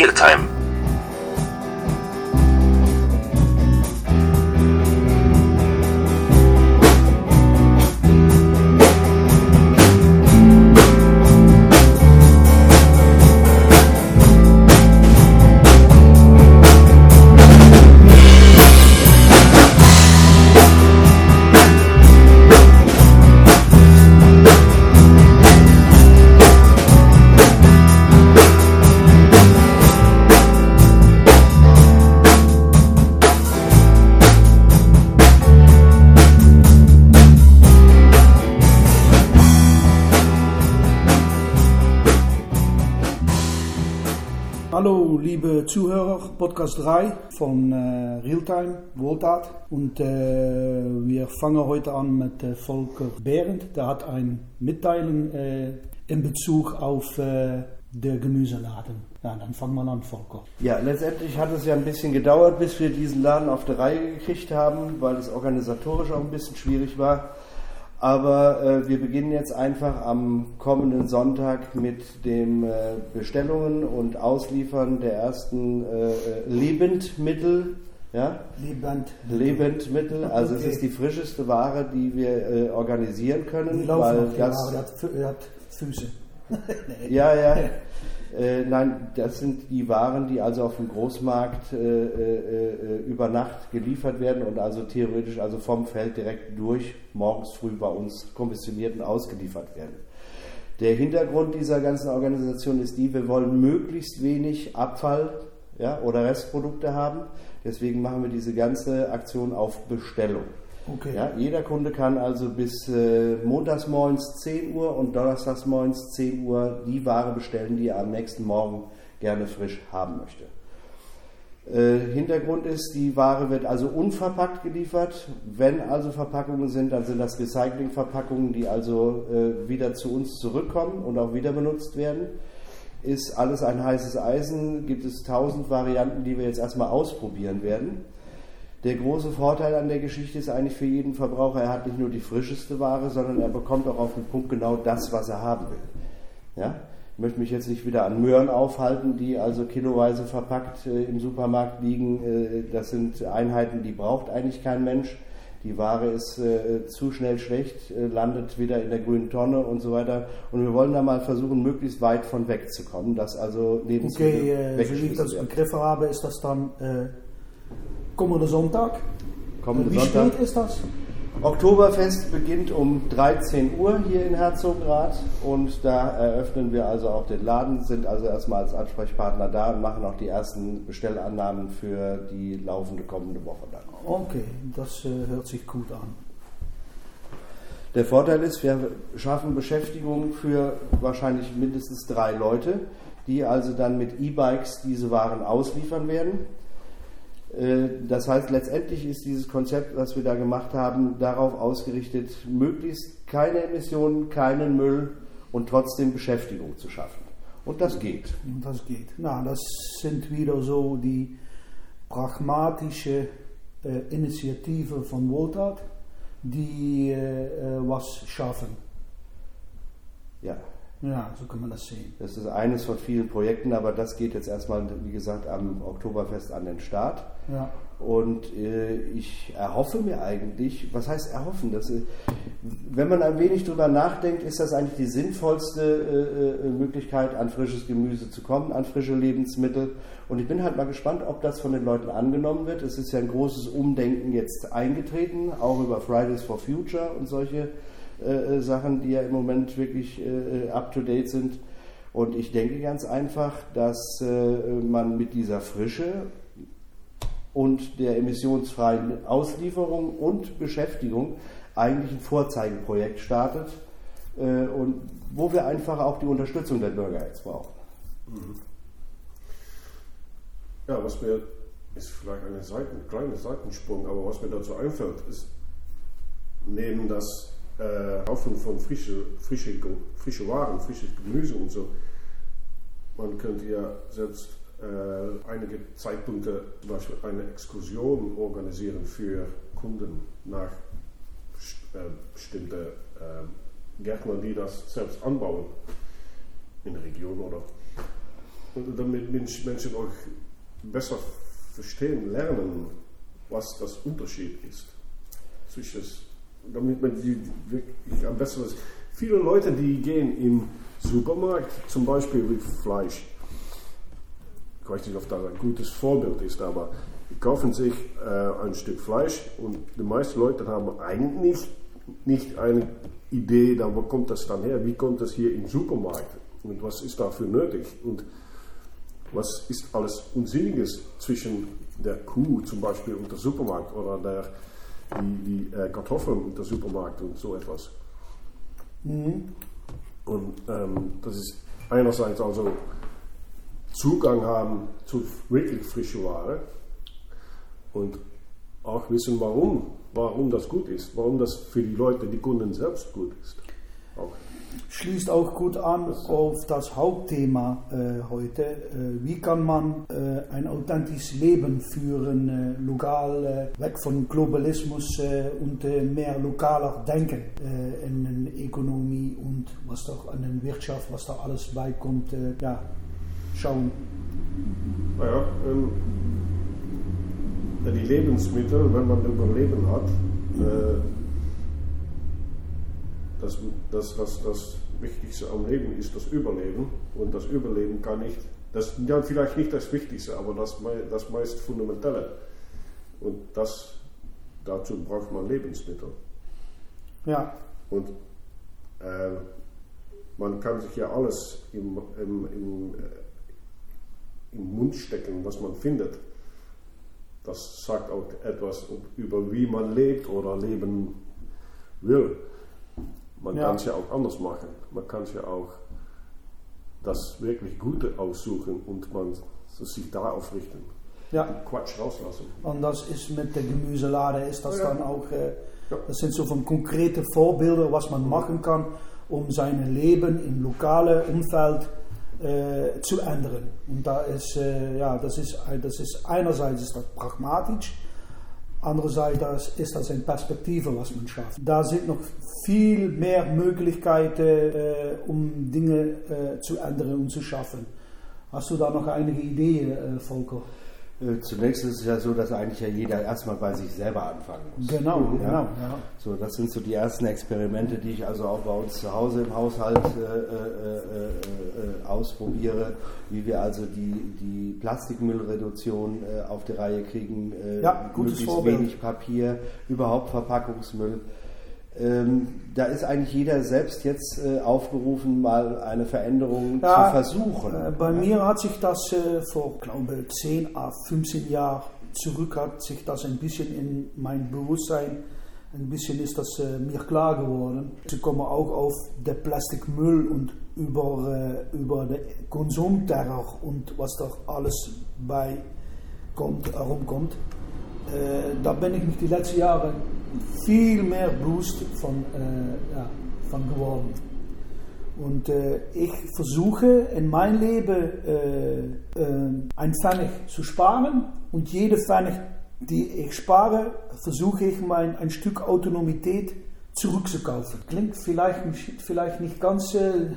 Realtime. Hallo Zuhörer, Podcast 3 von äh, Realtime Wohltat und äh, wir fangen heute an mit äh, Volker Behrendt. Der hat eine Mitteilung äh, in Bezug auf äh, der Gemüseladen. Ja, dann fangen wir an, Volker. Ja, letztendlich hat es ja ein bisschen gedauert, bis wir diesen Laden auf die Reihe gekriegt haben, weil es organisatorisch auch ein bisschen schwierig war. Aber äh, wir beginnen jetzt einfach am kommenden Sonntag mit den äh, Bestellungen und Ausliefern der ersten äh, Lebendmittel. Ja? Lebend. Lebendmittel, also es Okay. ist die frischeste Ware, die wir äh, organisieren können. Die laufen weil noch, das, Ware, der hat Füße. Ja, ja. Äh, nein, das sind die Waren, die also auf dem Großmarkt äh, äh, äh, über Nacht geliefert werden und also theoretisch also vom Feld direkt durch morgens früh bei uns kommissioniert und ausgeliefert werden. Der Hintergrund dieser ganzen Organisation ist die, wir wollen möglichst wenig Abfall ja, oder Restprodukte haben. Deswegen machen wir diese ganze Aktion auf Bestellung. Okay. Ja, jeder Kunde kann also bis äh, montags morgens 10 Uhr und donnerstags morgens 10 Uhr die Ware bestellen, die er am nächsten Morgen gerne frisch haben möchte. Äh, Hintergrund ist, die Ware wird also unverpackt geliefert. Wenn also Verpackungen sind, dann sind das Recyclingverpackungen, die also äh, wieder zu uns zurückkommen und auch wieder benutzt werden. Ist alles ein heißes Eisen, gibt es tausend Varianten, die wir jetzt erstmal ausprobieren werden. Der große Vorteil an der Geschichte ist eigentlich für jeden Verbraucher, er hat nicht nur die frischeste Ware, sondern er bekommt auch auf den Punkt genau das, was er haben will. Ja? Ich möchte mich jetzt nicht wieder an Möhren aufhalten, die also kiloweise verpackt äh, im Supermarkt liegen. Äh, das sind Einheiten, die braucht eigentlich kein Mensch. Die Ware ist äh, zu schnell schlecht, äh, landet wieder in der grünen Tonne und so weiter. Und wir wollen da mal versuchen, möglichst weit von wegzukommen, dass also Lebensmittel Okay, äh, so wie ich das begriffen habe, ist das dann kommende Sonntag. Kommende wie Sonntag. spät ist das? Oktoberfest beginnt um 13 Uhr hier in Herzogenrath und da eröffnen wir also auch den Laden, sind also erstmal als Ansprechpartner da und machen auch die ersten Bestellannahmen für die laufende kommende Woche dann. Okay, das äh, hört sich gut an. Der Vorteil ist, wir schaffen Beschäftigung für wahrscheinlich mindestens drei Leute, die also dann mit E-Bikes diese Waren ausliefern werden. Äh, Das heißt, letztendlich ist dieses Konzept, was wir da gemacht haben, darauf ausgerichtet, möglichst keine Emissionen, keinen Müll und trotzdem Beschäftigung zu schaffen. Und das geht. Und Das geht. Na, das sind wieder so die pragmatische äh, Initiativen von Wohltat, die äh, äh, was schaffen. Ja, Ja, so kann man das sehen. das ist eines von vielen Projekten, aber das geht jetzt erstmal, wie gesagt, am Oktoberfest an den Start. Ja. Und äh, ich erhoffe mir eigentlich, was heißt erhoffen? Das, äh, wenn man ein wenig drüber nachdenkt, ist das eigentlich die sinnvollste äh, äh, Möglichkeit, an frisches Gemüse zu kommen, an frische Lebensmittel. Und ich bin halt mal gespannt, ob das von den Leuten angenommen wird. Es ist ja ein großes Umdenken jetzt eingetreten, auch über Fridays for Future und solche äh, äh, Sachen, die ja im Moment wirklich äh, up to date sind. Und ich denke ganz einfach, dass äh, man mit dieser Frische und der emissionsfreien Auslieferung und Beschäftigung eigentlich ein Vorzeigeprojekt startet äh, und wo wir einfach auch die Unterstützung der Bürger jetzt brauchen. Ja, was mir ist vielleicht eine Seiten, kleine Seitensprung, aber was mir dazu einfällt, ist neben das äh, von frische, frische, frische Waren, frisches Gemüse und so, man könnte ja selbst äh, einige Zeitpunkte zum Beispiel eine Exkursion organisieren für Kunden nach äh, bestimmte äh, Gärtner, die das selbst anbauen in der Region oder Und damit Mensch- Menschen auch besser verstehen, lernen, was das Unterschied ist. Zwischen, damit man die wirklich am besten ist. Viele Leute, die gehen im Supermarkt, zum Beispiel mit Fleisch, ich weiß nicht, ob das ein gutes Vorbild ist, aber die kaufen sich äh, ein Stück Fleisch und die meisten Leute haben eigentlich nicht eine Idee, da, wo kommt das dann her, wie kommt das hier im Supermarkt? Und was ist dafür nötig? Und was ist alles Unsinniges zwischen der Kuh zum Beispiel und der Supermarkt oder der, die, die äh, Kartoffeln und der Supermarkt und so etwas. Und ähm, das ist einerseits also Zugang haben zu wirklich frischer Ware und auch wissen, warum, warum das gut ist, warum das für die Leute, die Kunden selbst gut ist. Auch. Schließt auch gut an auf das Hauptthema äh, heute. Äh, wie kann man äh, ein authentisches Leben führen, äh, lokal, äh, weg von Globalismus äh, und mehr lokaler denken in der Ökonomie und was doch an der Wirtschaft, was da alles beikommt, ja, schauen. Naja, ähm, die Lebensmittel, wenn man Überleben hat, das, das, das, das Wichtigste am Leben ist das Überleben. Und das Überleben kann nicht, das ja, vielleicht nicht das Wichtigste, aber das, das meist Fundamentelle. Und das, dazu braucht man Lebensmittel. Ja, Und äh, man kann sich ja alles im, im, im, äh, im Mund stecken, was man findet. Das sagt auch etwas über wie man lebt oder leben will. Man Ja. kann es ja auch anders machen. Man kann es ja auch das wirklich Gute aussuchen und man sich darauf richten. ja. Quatsch rauslassen. Und das ist mit der Gemüselade, ist das Ja. dann auch, äh, Ja. das sind so von konkrete Vorbilder, was man machen kann, um sein Leben im lokalen Umfeld äh, zu ändern. Und da ist, äh, ja, das ist, das ist einerseits ist das pragmatisch, andererseits ist das eine Perspektive, was man schafft. Da sind noch viel mehr Möglichkeiten, äh, um Dinge äh, zu ändern und zu schaffen. Hast du da noch einige Ideen, äh, Volker? Äh, Zunächst ist es ja so, dass eigentlich ja jeder erstmal bei sich selber anfangen muss. Genau, Ja. genau, ja. So, das sind so die ersten Experimente, die ich also auch bei uns zu Hause im Haushalt äh, äh, äh, äh, ausprobiere, wie wir also die, die Plastikmüllreduktion äh, auf die Reihe kriegen, äh, Ja, gutes möglichst Vorbild. wenig Papier, überhaupt Verpackungsmüll. Ähm, da ist eigentlich jeder selbst jetzt äh, aufgerufen, mal eine Veränderung Ja, zu versuchen. Äh, bei mir hat sich das äh, vor, glaube 10 à 15 Jahren zurück, hat sich das ein bisschen in mein Bewusstsein, ein bisschen ist das äh, mir klar geworden. Sie kommen auch auf den Plastikmüll und über, äh, über den Konsumterror und was da alles bei kommt, herumkommt. Äh, da bin ich mich die letzten Jahre viel mehr bewusst von, äh, ja, von geworden. Und äh, ich versuche in mein Leben äh, äh, ein Pfennig zu sparen und jede Pfennig, die ich spare, versuche ich mein, ein Stück Autonomität zurückzukaufen. Klingt vielleicht, nicht- vielleicht nicht ganz, äh,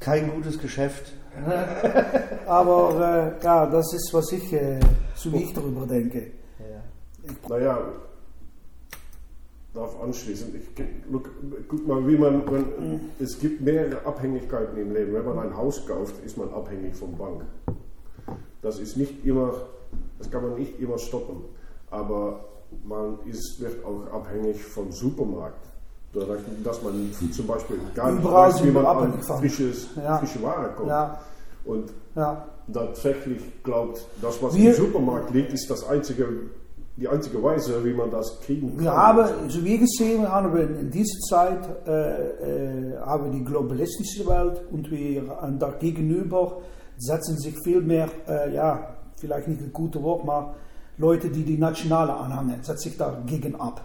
Kein gutes Geschäft. aber äh, ja, das ist, was ich, so wie ich darüber denke. Naja, darauf anschließend, ich, look, guck mal, wie man, wenn, es gibt mehrere Abhängigkeiten im Leben. Wenn man ein Haus kauft, ist man abhängig vom Bank. Das ist nicht immer, das kann man nicht immer stoppen, aber man ist, wird auch abhängig vom Supermarkt. Dass man zum Beispiel gar nicht Überall weiß, wie man an frisches, Ja. frische Ware kommt. Ja, Und ja. tatsächlich glaubt, das, was Wir- im Supermarkt liegt, ist das einzige, die einzige Weise, wie man das kriegen kann. Wir haben, so wie gesehen haben wir in dieser Zeit äh, äh, haben wir die globalistische Welt und wir und da gegenüber setzen sich viel mehr, äh, ja, vielleicht nicht ein gutes Wort, aber Leute, die die nationale anhängen, setzen sich dagegen ab.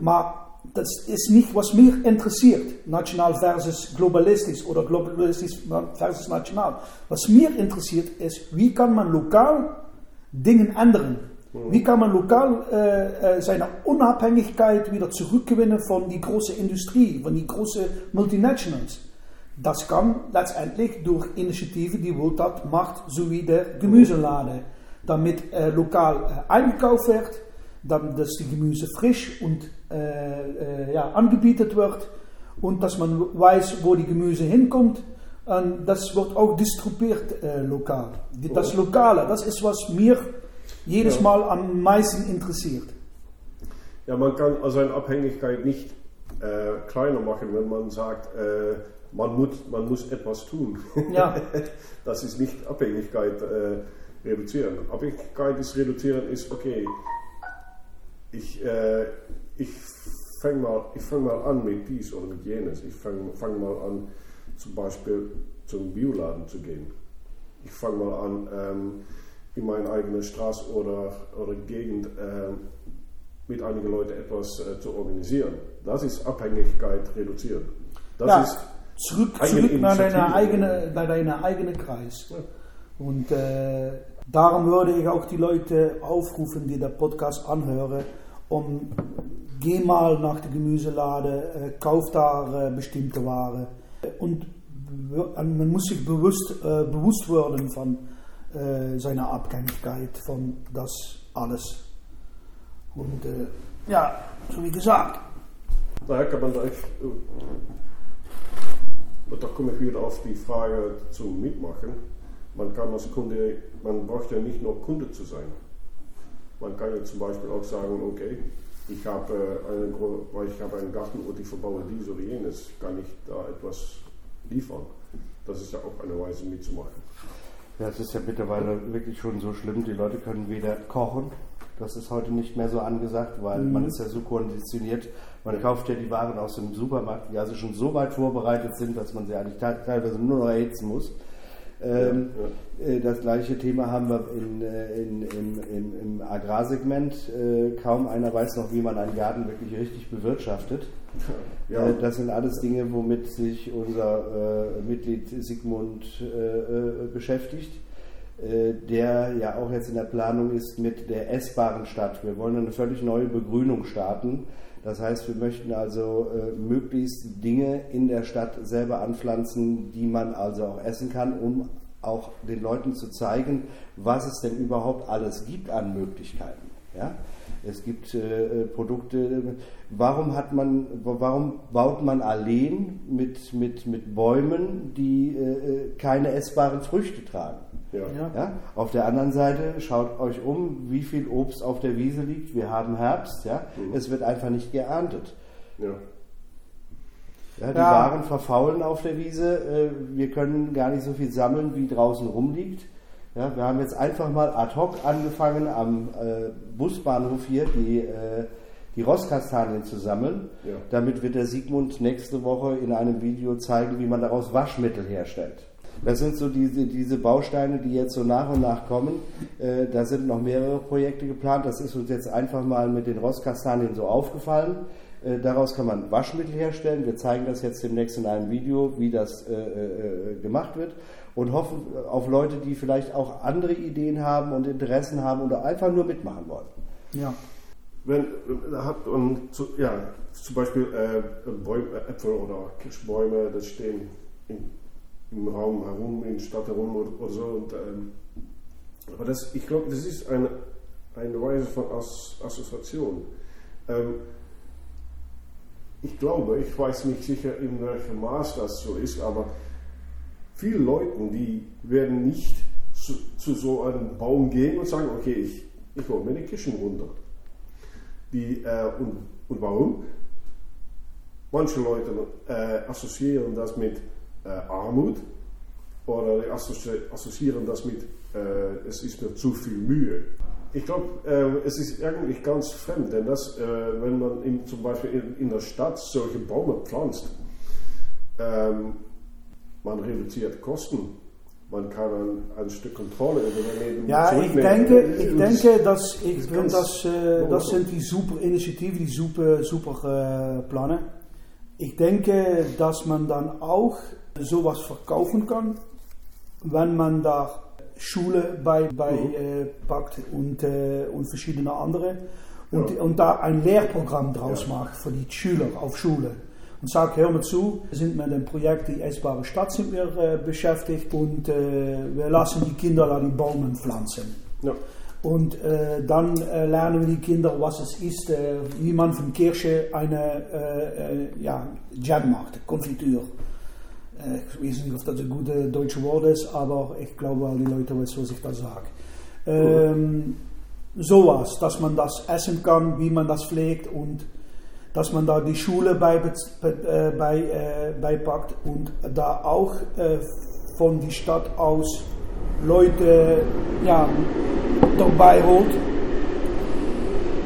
Maar das ist nicht, was mich interessiert, national versus globalistisch oder globalistisch versus national. Was mir interessiert ist, wie kann man lokal Dinge ändern? Wie kann man lokal äh, äh, seine Unabhängigkeit wieder zurückgewinnen von die große Industrie, von die großen Multinationals? Das kann letztendlich durch Initiativen, die Wohltat macht, so wie der Gemüselade, damit äh, lokal äh, eingekauft wird, dann, dass die Gemüse frisch und äh, äh, ja, angebietet wird und dass man weiß, wo die Gemüse hinkommt. Und das wird auch distribuiert lokal. Das Lokale, das ist, was mir jedes Ja. Mal am meisten interessiert. Ja, man kann also eine Abhängigkeit nicht äh, kleiner machen, wenn man sagt, äh, man, muss, man muss etwas tun. Ja. das ist nicht Abhängigkeit äh, reduzieren. Abhängigkeit ist reduzieren ist, okay, ich, äh, ich fange mal, ich fang mal an mit dies oder mit jenes. Ich fange fang mal an, zum Beispiel zum Bioladen zu gehen. Ich fange mal an, ähm, in meiner eigenen Straße oder, oder Gegend ähm, mit einigen Leuten etwas äh, zu organisieren. Das ist Abhängigkeit reduzieren. Das Ja. ist Zurück, zurück nach deiner eigenen, nach deiner eigenen Kreis. Und äh, darum würde ich auch die Leute aufrufen, die den Podcast anhören, um geh mal nach der Gemüselade, äh, kauf da äh, bestimmte Ware. Und man muss sich bewusst, äh, bewusst werden von äh, seiner Abhängigkeit von das alles. Und äh, ja, so wie gesagt, Daher kann man echt. äh, da komme ich wieder auf die Frage zum Mitmachen. Man kann als Kunde, man braucht ja nicht nur Kunde zu sein. Man kann ja zum Beispiel auch sagen, okay, ich habe, äh, eine, ich habe einen Garten und ich verbaue dies oder jenes, kann ich da etwas liefern. Das ist ja auch eine Weise mitzumachen. Ja, es ist ja mittlerweile wirklich schon so schlimm. Die Leute können weder kochen, das ist heute nicht mehr so angesagt, weil man ist ja so konditioniert. Man kauft ja die Waren aus dem Supermarkt, die also schon so weit vorbereitet sind, dass man sie eigentlich te- teilweise nur noch erhitzen muss. Ähm, äh, Das gleiche Thema haben wir in, äh, in, im, im, Agrarsegment. Äh, Kaum einer weiß noch, wie man einen Garten wirklich richtig bewirtschaftet. Ja. Das sind alles Dinge, womit sich unser äh, Mitglied Sigmund äh, beschäftigt, äh, der ja auch jetzt in der Planung ist mit der essbaren Stadt. Wir wollen eine völlig neue Begrünung starten. Das heißt, wir möchten also äh, möglichst Dinge in der Stadt selber anpflanzen, die man also auch essen kann, um auch den Leuten zu zeigen, was es denn überhaupt alles gibt an Möglichkeiten. Ja? Es gibt äh, äh, Produkte. Warum hat man, warum baut man Alleen mit, mit, mit Bäumen, die äh, äh, keine essbaren Früchte tragen? Ja. ja. Auf der anderen Seite schaut euch um, wie viel Obst auf der Wiese liegt. Wir haben Herbst, ja. Es wird einfach nicht geerntet. Ja. Ja, die Ja. Waren verfaulen auf der Wiese. Äh, Wir können gar nicht so viel sammeln, wie draußen rumliegt. Ja, wir haben jetzt einfach mal ad hoc angefangen, am äh, Busbahnhof hier die, äh, die Rosskastanien zu sammeln. Ja. Damit wird der Sigmund nächste Woche in einem Video zeigen, wie man daraus Waschmittel herstellt. Das sind so diese, diese Bausteine, die jetzt so nach und nach kommen. Äh, da sind noch mehrere Projekte geplant. Das ist uns jetzt einfach mal mit den Rostkastanien so aufgefallen. Äh, daraus kann man Waschmittel herstellen. Wir zeigen das jetzt demnächst in einem Video, wie das äh, äh, gemacht wird. Und hoffen auf Leute, die vielleicht auch andere Ideen haben und Interessen haben oder einfach nur mitmachen wollen. ja. Wenn, da hat man zu, ja, zum Beispiel äh, Bäume, Äpfel oder Kirschbäume, das stehen in, im Raum herum, in der Stadt herum oder, oder so. Und, ähm, aber das, ich glaube, das ist eine, eine Weise von As Assoziation. Ähm, ich glaube, ich weiß nicht sicher, in welchem Maß das so ist, aber viele Leute, die werden nicht zu, zu so einem Baum gehen und sagen, okay, ich, ich hole mir eine Kirschen runter. Die, äh, und, und warum? Manche Leute äh, assoziieren das mit äh, Armut oder die assozi assoziieren das mit, äh, es ist mir zu viel Mühe. Ich glaube, äh, es ist eigentlich ganz fremd, denn das, äh, wenn man in, zum Beispiel in, in der Stadt solche Bäume pflanzt, ähm, man reduziert Kosten. Man kann ein, ein Stück Kontrolle über sein Leben Ja, ich denke, ich das- denke, dass ich ganz das, äh, das sind die super Initiativen, die super, super äh, Plannen. Ich denke, dass man dann auch sowas verkaufen kann, wenn man da Schule bei, bei Mhm. äh, packt und, äh, und verschiedene andere und, Ja. und da ein Lehrprogramm draus Ja. macht für die Schüler auf Schule. und sage, hör mal zu, wir sind mit dem Projekt Die essbare Stadt sind wir äh, beschäftigt und äh, wir lassen die Kinder da die Bäume pflanzen. Ja. Und äh, dann äh, lernen die Kinder, was es ist, äh, wie man von Kirsche eine äh, äh, ja, Jam macht, Konfitur. Äh, ich weiß nicht, ob das ein gutes deutsches Wort ist, aber ich glaube, die Leute wissen, was ich da sage. Ähm, sowas, dass man das essen kann, wie man das pflegt und dass man da die Schule bei, bei, beipackt und da auch von der Stadt aus Leute ja, dabei holt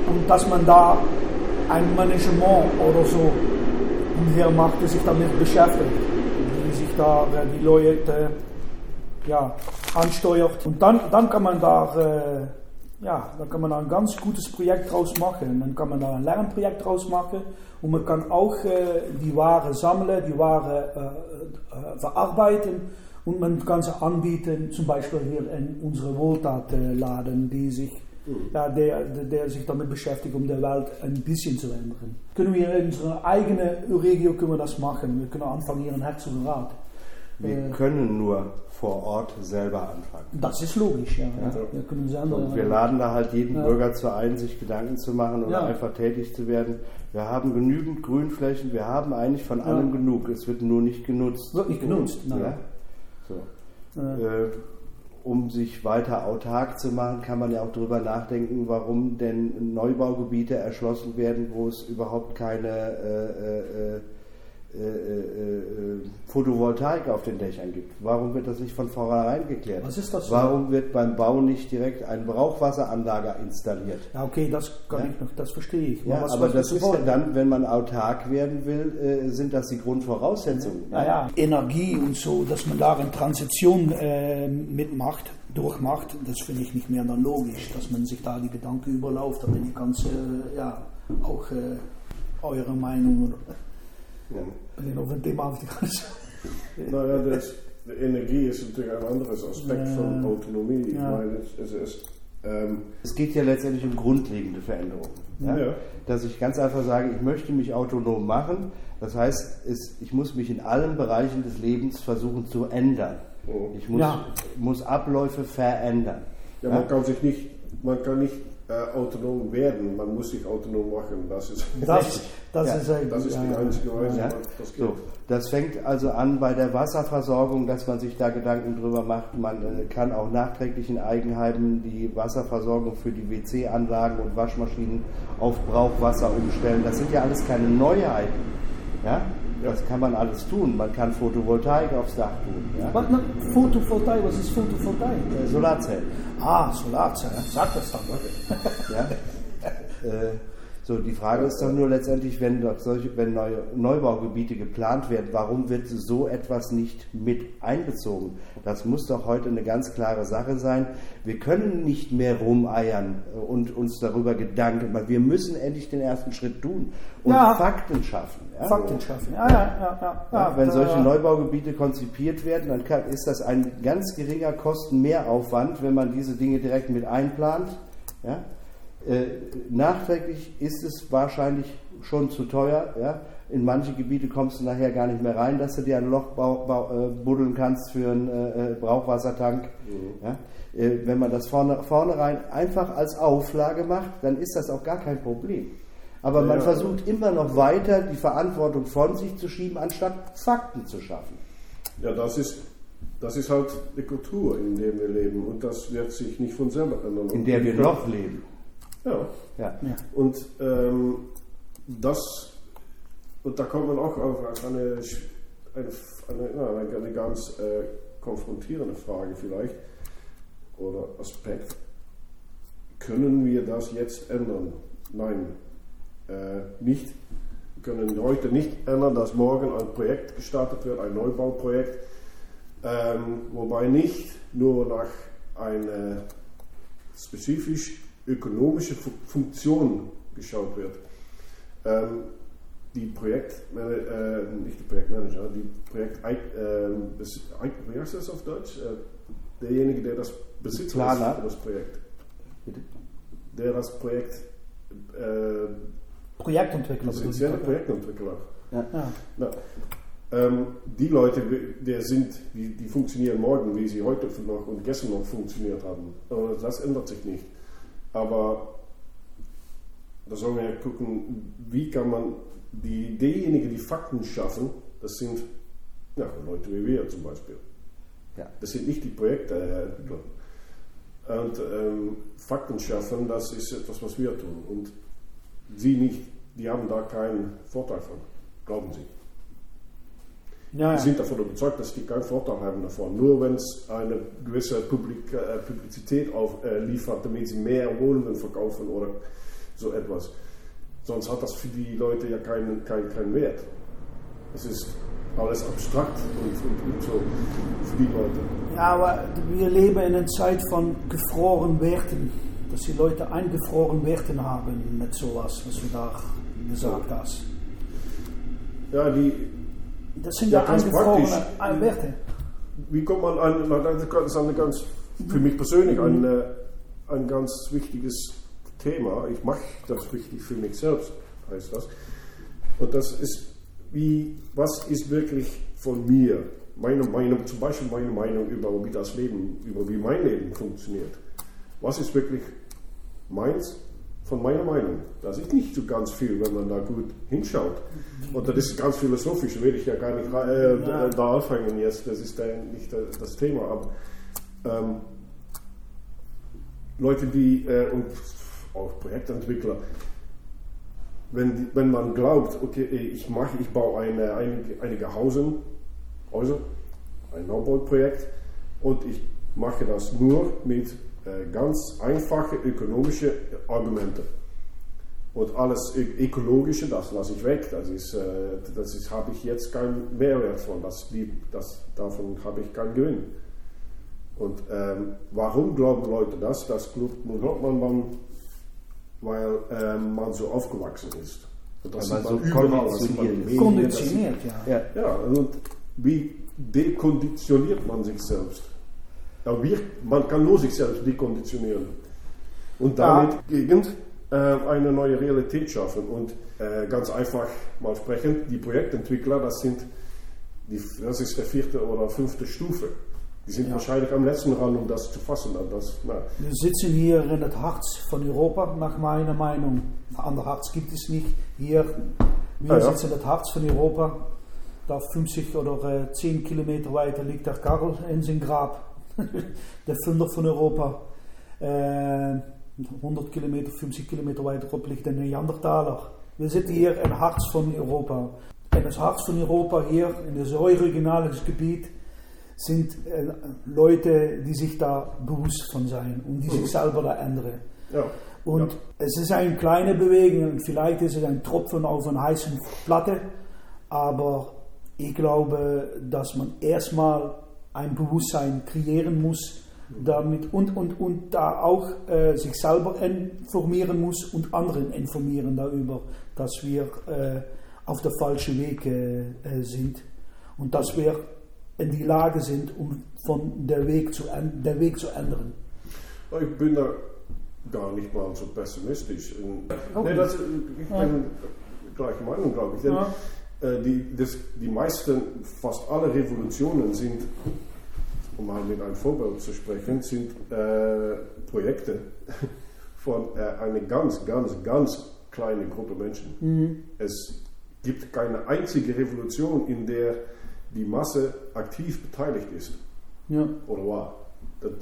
und dass man da ein Management oder so umher macht, die sich damit beschäftigt, die sich da die Leute ja, ansteuert. Und dann, dann kann man da äh, ja, dann kann man da ein ganz gutes Projekt draus machen. Dann kann man da ein Lernprojekt draus machen. Und man kann auch äh, die Ware sammeln, die Ware äh, äh, verarbeiten und man kann sie anbieten, zum Beispiel hier in unsere Wohltatladen, die sich, ja, der, der, sich damit beschäftigt, um der Welt ein bisschen zu ändern. Können wir in unserer eigenen Regio können wir das machen. Wir können anfangen hier in Herzogenrath. Wir Äh, können nur vor Ort selber anfangen. Das ist logisch, ja. Wir können selber, Und wir laden da halt jeden Ja. Bürger zu ein, sich Gedanken zu machen oder Ja. einfach tätig zu werden. Wir haben genügend Grünflächen, wir haben eigentlich von Ja. allem genug. Es wird nur nicht genutzt. Wird nicht genutzt, nein. So. Ja. Äh, um sich weiter autark zu machen, kann man ja auch darüber nachdenken, warum denn Neubaugebiete erschlossen werden, wo es überhaupt keine äh, äh, äh, äh, Photovoltaik auf den Dächern gibt. Warum wird das nicht von vornherein geklärt? Was ist das? Warum wird beim Bau nicht direkt eine Brauchwasseranlage installiert? Ja, okay, das kann Ja. ich noch, das verstehe ich. Ja, was- aber was das ist ja dann, wenn man autark werden will, äh, sind das die Grundvoraussetzungen. Ja, ja. Energie und so, dass man da eine Transition mitmacht, durchmacht, das finde ich nicht mehr dann logisch, dass man sich da die Gedanken überläuft. Da bin ich ganz, äh, ja, auch eure Meinung. Ja. Ich auf ein Thema auf die ganze. Naja, das, de Energie ist natürlich ein anderes Aspekt Ja. von Autonomie. Ich Ja. meine, es, ist. Ähm, Es geht ja letztendlich um grundlegende Veränderungen. Ja? Ja. Dass ich ganz einfach sage, ich möchte mich autonom machen. Das heißt, es, ich muss mich in allen Bereichen des Lebens versuchen zu ändern. oh. Ich muss, Ja. muss Abläufe verändern. ja, man kann sich nicht, man kann nicht äh, autonom werden, man muss sich autonom machen. Das ist, Das, das Ja, ist, äh, das ist ja, die einzige Weise, Ja. ja. das geht. So, das fängt also an bei der Wasserversorgung, dass man sich da Gedanken drüber macht. Man äh, kann auch nachträglich in Eigenheimen die Wasserversorgung für die WC-Anlagen und Waschmaschinen auf Brauchwasser umstellen. Das sind ja alles keine Neuheiten. Ja? Das kann man alles tun. Man kann Photovoltaik aufs Dach tun. Ja? Was, na, Photovoltaik, was ist Photovoltaik? Äh, Solarzellen. Ah, Solarzelle, sag das dann. Ja? äh, so, die Frage ist doch nur letztendlich, wenn, solche, wenn neue Neubaugebiete geplant werden, warum wird so etwas nicht mit einbezogen? Das muss doch heute eine ganz klare Sache sein. Wir können nicht mehr rumeiern und uns darüber Gedanken machen. Wir müssen endlich den ersten Schritt tun und Ja. Fakten schaffen. Ja? Fakten schaffen. Ja, ja, ja. ja, wenn solche Neubaugebiete konzipiert werden, dann kann, ist das ein ganz geringer Kostenmehraufwand, wenn man diese Dinge direkt mit einplant. Ja? Äh, nachträglich ist es wahrscheinlich schon zu teuer. Ja? In manche Gebiete kommst du nachher gar nicht mehr rein, dass du dir ein Loch äh, buddeln kannst für einen äh, äh, Brauchwassertank. Ja? Äh, wenn man das vorne, vornherein einfach als Auflage macht, dann ist das auch gar kein Problem. Aber man Ja. versucht immer noch weiter die Verantwortung von sich zu schieben, anstatt Fakten zu schaffen. Ja, das ist, das ist halt die Kultur, in der wir leben. Und das wird sich nicht von selber ändern. In der wir noch leben. Ja. Ja. Ja. Und ähm, das, und da kommt man auch auf eine, eine, eine, eine, eine ganz äh, konfrontierende Frage vielleicht oder Aspekt. Können wir das jetzt ändern? Nein, äh, nicht. Wir können heute nicht ändern, dass morgen ein Projekt gestartet wird, ein Neubauprojekt, ähm, wobei nicht nur nach einer spezifisch ökonomische Fu- Funktion geschaut wird. Ähm, die Projektmanager, äh, nicht die Projektmanager, die Projekt, äh, Eig- wie heißt das auf Deutsch? Äh, derjenige, der das Besitzer Planer. ist für das Projekt, Bitte? der das Projekt, äh, Projektentwickler. essentielle Projektentwickler, Ja. Ja. Na, ähm, die Leute, die, sind, die, die funktionieren morgen, wie sie heute noch und gestern noch funktioniert haben. Das ändert sich nicht. Aber da sollen wir ja gucken, wie kann man die, diejenigen, die Fakten schaffen, das sind ja, Leute wie wir zum Beispiel. Ja. Das sind nicht die Projekte. Und ähm, Fakten schaffen, das ist etwas, was wir tun. Und sie nicht, die haben da keinen Vorteil von, glauben sie. Ja, ja. sind davon überzeugt, dass die keinen Vorteil haben davon. Nur wenn es eine gewisse Publik äh, Publizität auf, äh, liefert, damit sie mehr Wohnungen verkaufen oder so etwas. Sonst hat das für die Leute ja keinen, keinen, keinen Wert. Es ist alles abstrakt und, und, und so für die Leute. Ja, aber wir leben in einer Zeit von gefrorenen Werten. Dass die Leute eingefroren Werten haben mit sowas, was du da gesagt hast. Ja, die, Das sind Ja, ja, ganz eingefrorene praktisch. Werte. wie kommt man an, das ist eine ganz, für mich persönlich ein, äh, ein ganz wichtiges Thema. Ich mache das wichtig für mich selbst, heißt das. Und das ist, wie, was ist wirklich von mir? Meine Meinung, zum Beispiel meine Meinung über wie das Leben, über wie mein Leben funktioniert. Was ist wirklich meins von meiner Meinung? Das ist nicht so ganz viel, wenn man da gut hinschaut. Und das ist ganz philosophisch, will ich ja gar nicht äh, da anfangen jetzt, das ist nicht das Thema. Aber ähm, Leute, die äh, und auch Projektentwickler, wenn, wenn man glaubt, okay, ich mache, ich baue eine, einige, einige Hausen, Häuser, ein Neubauprojekt und ich mache das nur mit ganz einfachen ökonomischen Argumenten. Und alles Ökologische, das lasse ich weg. Das ist, äh, das ist, habe ich jetzt keinen Mehrwert von. Das, das, davon habe ich keinen Gewinn. Und ähm, warum glauben Leute das? Das glaubt, glaubt man, man weil ähm, man so aufgewachsen ist. Und das sieht man man so überall, man konditioniert Konditioniert, ja. Ja. ja, und wie dekonditioniert man sich selbst? Ja, wir, man kann nur sich selbst dekonditionieren. Und damit gegen äh, eine neue Realität schaffen. Und äh, ganz einfach mal sprechen, die Projektentwickler, das sind die, das ist der vierte oder fünfte Stufe. Die sind Ja. wahrscheinlich am letzten Rand, um das zu fassen. Das, Wir sitzen hier in das Harz von Europa, nach meiner Meinung. Ein anderes Harz gibt es nicht. Hier, wir Ah, ja. sitzen in das Harz von Europa. Da 50 oder äh, 10 Kilometer weiter liegt der Karl in sein Grab. der Funder von Europa. Äh, 100 Kilometer, 50 Kilometer weiterop liegt der Neandertaler. Wir sitzen hier im Harz von Europa. In das Harz von Europa hier, in das regionales Gebiet, sind äh, Leute, die sich da bewusst von sein und die sich selber da ändern. ja. Und ja. es ist eine kleine Bewegung und vielleicht ist es ein Tropfen auf einer heißen Platte, aber ich glaube, dass man erstmal ein Bewusstsein kreieren muss damit und, und, und da auch äh, sich selber informieren muss und anderen informieren darüber, dass wir äh, auf der falschen Weg äh, äh, sind und dass wir in die Lage sind, um von der Weg zu, der Weg zu ändern. Ich bin da gar nicht mal so pessimistisch. Auch nee, das, ich bin gleiche Meinung, glaube ich. Denn, Ja. Äh, die, das, die meisten, fast alle Revolutionen sind, um mal mit einem Vorbild zu sprechen, sind äh, Projekte von äh, einer ganz, ganz, ganz kleinen Gruppe Menschen. Es gibt keine einzige Revolution, in der die Masse aktiv beteiligt ist Ja. oder war.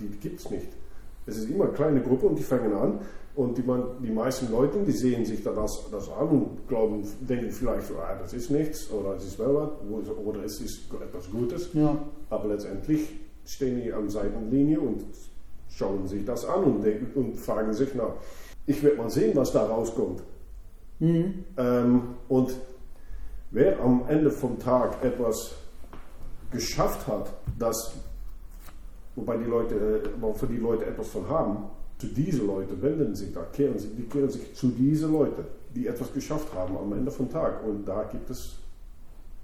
Die gibt es nicht. Es ist immer eine kleine Gruppe und die fangen an und die, man, die meisten Leute, die sehen sich dann das, das an und glauben, denken vielleicht, ah, das ist nichts oder es ist was oder es ist etwas Gutes. Ja. Aber letztendlich stehen die an Seitenlinie und schauen sich das an und, denken, und fragen sich, na, ich werde mal sehen, was da rauskommt. Mhm. Ähm, und wer am Ende vom Tag etwas geschafft hat, das, wobei die Leute, äh, wo für die Leute etwas von haben, zu diese Leute wenden sich da, kehren sich, die kehren sich zu diese Leute, die etwas geschafft haben am Ende vom Tag. Und da gibt es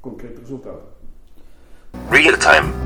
konkrete Resultate. Real Time